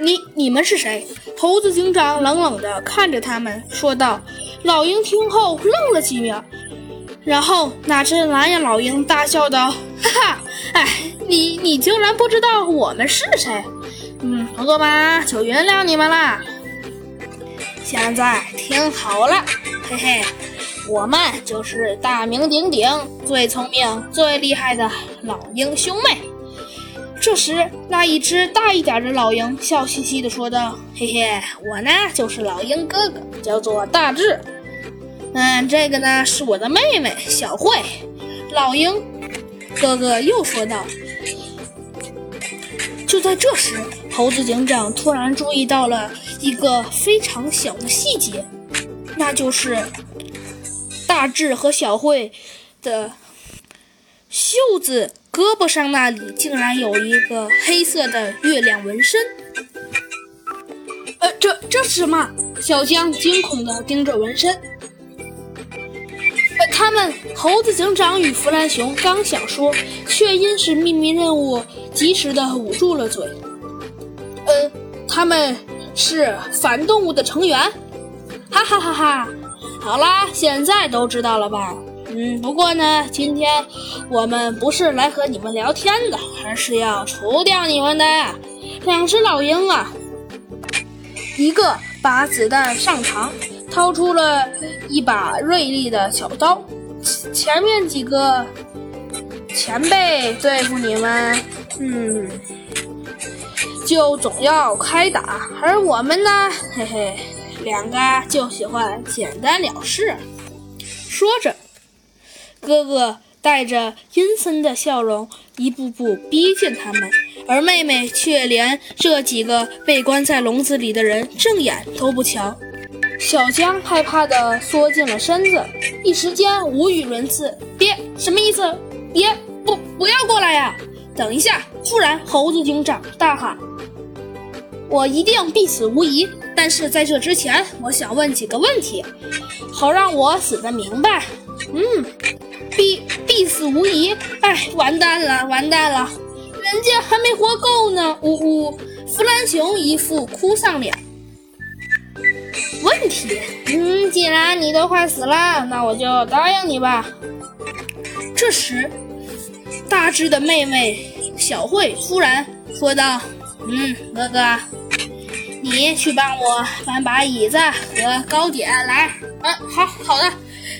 你你们是谁？猴子警长冷冷地看着他们，说道。老鹰听后愣了几秒，然后那只蓝眼老鹰大笑道：“哈哈，哎，你你竟然不知道我们是谁？嗯，不过吧，就原谅你们啦。现在听好了，嘿嘿，我们就是大名鼎鼎、最聪明、最厉害的老鹰兄妹。”这时，那一只大一点的老鹰笑嘻嘻地说道：“嘿嘿，我呢就是老鹰哥哥，叫做大智。嗯，这个呢是我的妹妹小慧。”老鹰哥哥又说道。就在这时，猴子警长突然注意到了一个非常小的细节，那就是大智和小慧的袖子。胳膊上那里竟然有一个黑色的月亮纹身，呃，这这是什么？小江惊恐地盯着纹身。呃，他们猴子警长与弗兰熊刚想说，却因是秘密任务，及时的捂住了嘴。呃，他们是反动物的成员，哈哈哈哈！好啦，现在都知道了吧？嗯，不过呢，今天我们不是来和你们聊天的，而是要除掉你们的。两只老鹰啊，一个把子弹上膛，掏出了一把锐利的小刀。前面几个前辈对付你们，嗯，就总要开打，而我们呢，嘿嘿，两个就喜欢简单了事。说着。哥哥带着阴森的笑容，一步步逼近他们，而妹妹却连这几个被关在笼子里的人正眼都不瞧。小江害怕地缩进了身子，一时间无语伦次。别，什么意思？别，不，不要过来呀！等一下！突然，猴子警长大喊：“我一定必死无疑！但是在这之前，我想问几个问题，好让我死得明白。”嗯。必必死无疑！哎，完蛋了，完蛋了！人家还没活够呢！呜呜，弗兰熊一副哭丧脸。问题？嗯，既然你都快死了，那我就答应你吧。这时，大智的妹妹小慧突然说道：“嗯，哥哥，你去帮我搬把椅子和糕点来。”嗯，好好的。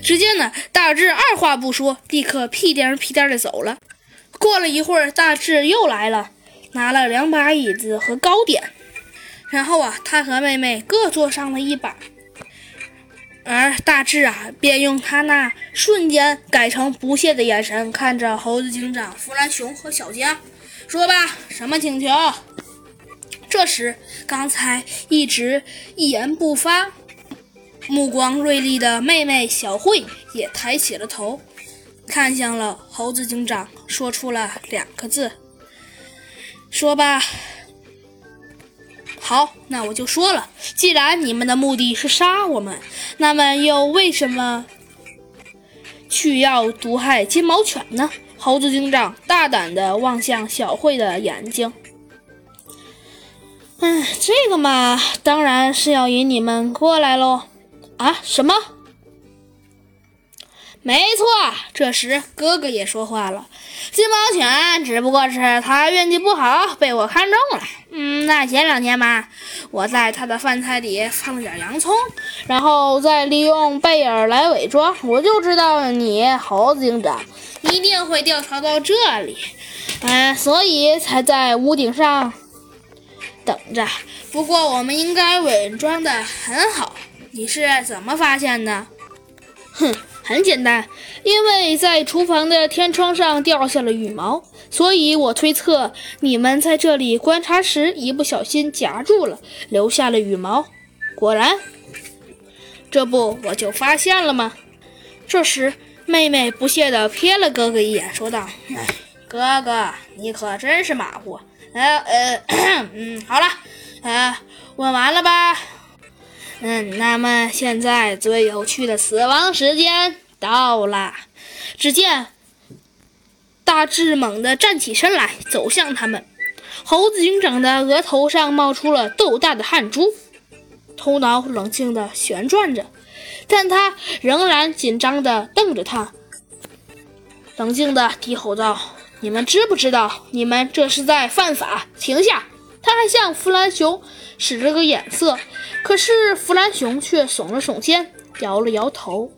只见呢，大智二话不说，立刻屁颠屁颠的走了。过了一会儿，大智又来了，拿了两把椅子和糕点。然后啊，他和妹妹各坐上了一把，而大智啊，便用他那瞬间改成不屑的眼神看着猴子警长、弗兰熊和小江，说吧，什么请求？这时，刚才一直一言不发。目光锐利的妹妹小慧也抬起了头，看向了猴子警长，说出了两个字：“说吧。”好，那我就说了。既然你们的目的是杀我们，那么又为什么去要毒害金毛犬呢？猴子警长大胆地望向小慧的眼睛。嗯，这个嘛，当然是要引你们过来喽。啊，什么？没错，这时哥哥也说话了。金毛犬只不过是它运气不好，被我看中了。嗯，那前两天吧，我在它的饭菜里放了点洋葱，然后再利用贝尔来伪装，我就知道你猴子警长一定会调查到这里，嗯，所以才在屋顶上等着。不过我们应该伪装的很好。你是怎么发现的？哼，很简单，因为在厨房的天窗上掉下了羽毛，所以我推测你们在这里观察时一不小心夹住了，留下了羽毛。果然，这不我就发现了吗？这时，妹妹不屑地瞥了哥哥一眼，说道：“哎，哥哥，你可真是马虎。呃呃，嗯，好了，呃，问完了吧？”嗯，那么现在最有趣的死亡时间到了。只见大智猛地站起身来，走向他们。猴子警长的额头上冒出了豆大的汗珠，头脑冷静地旋转着，但他仍然紧张地瞪着他，冷静地低吼道：“你们知不知道，你们这是在犯法？停下！”他还向弗兰熊使了个眼色，可是弗兰熊却耸了耸肩，摇了摇头。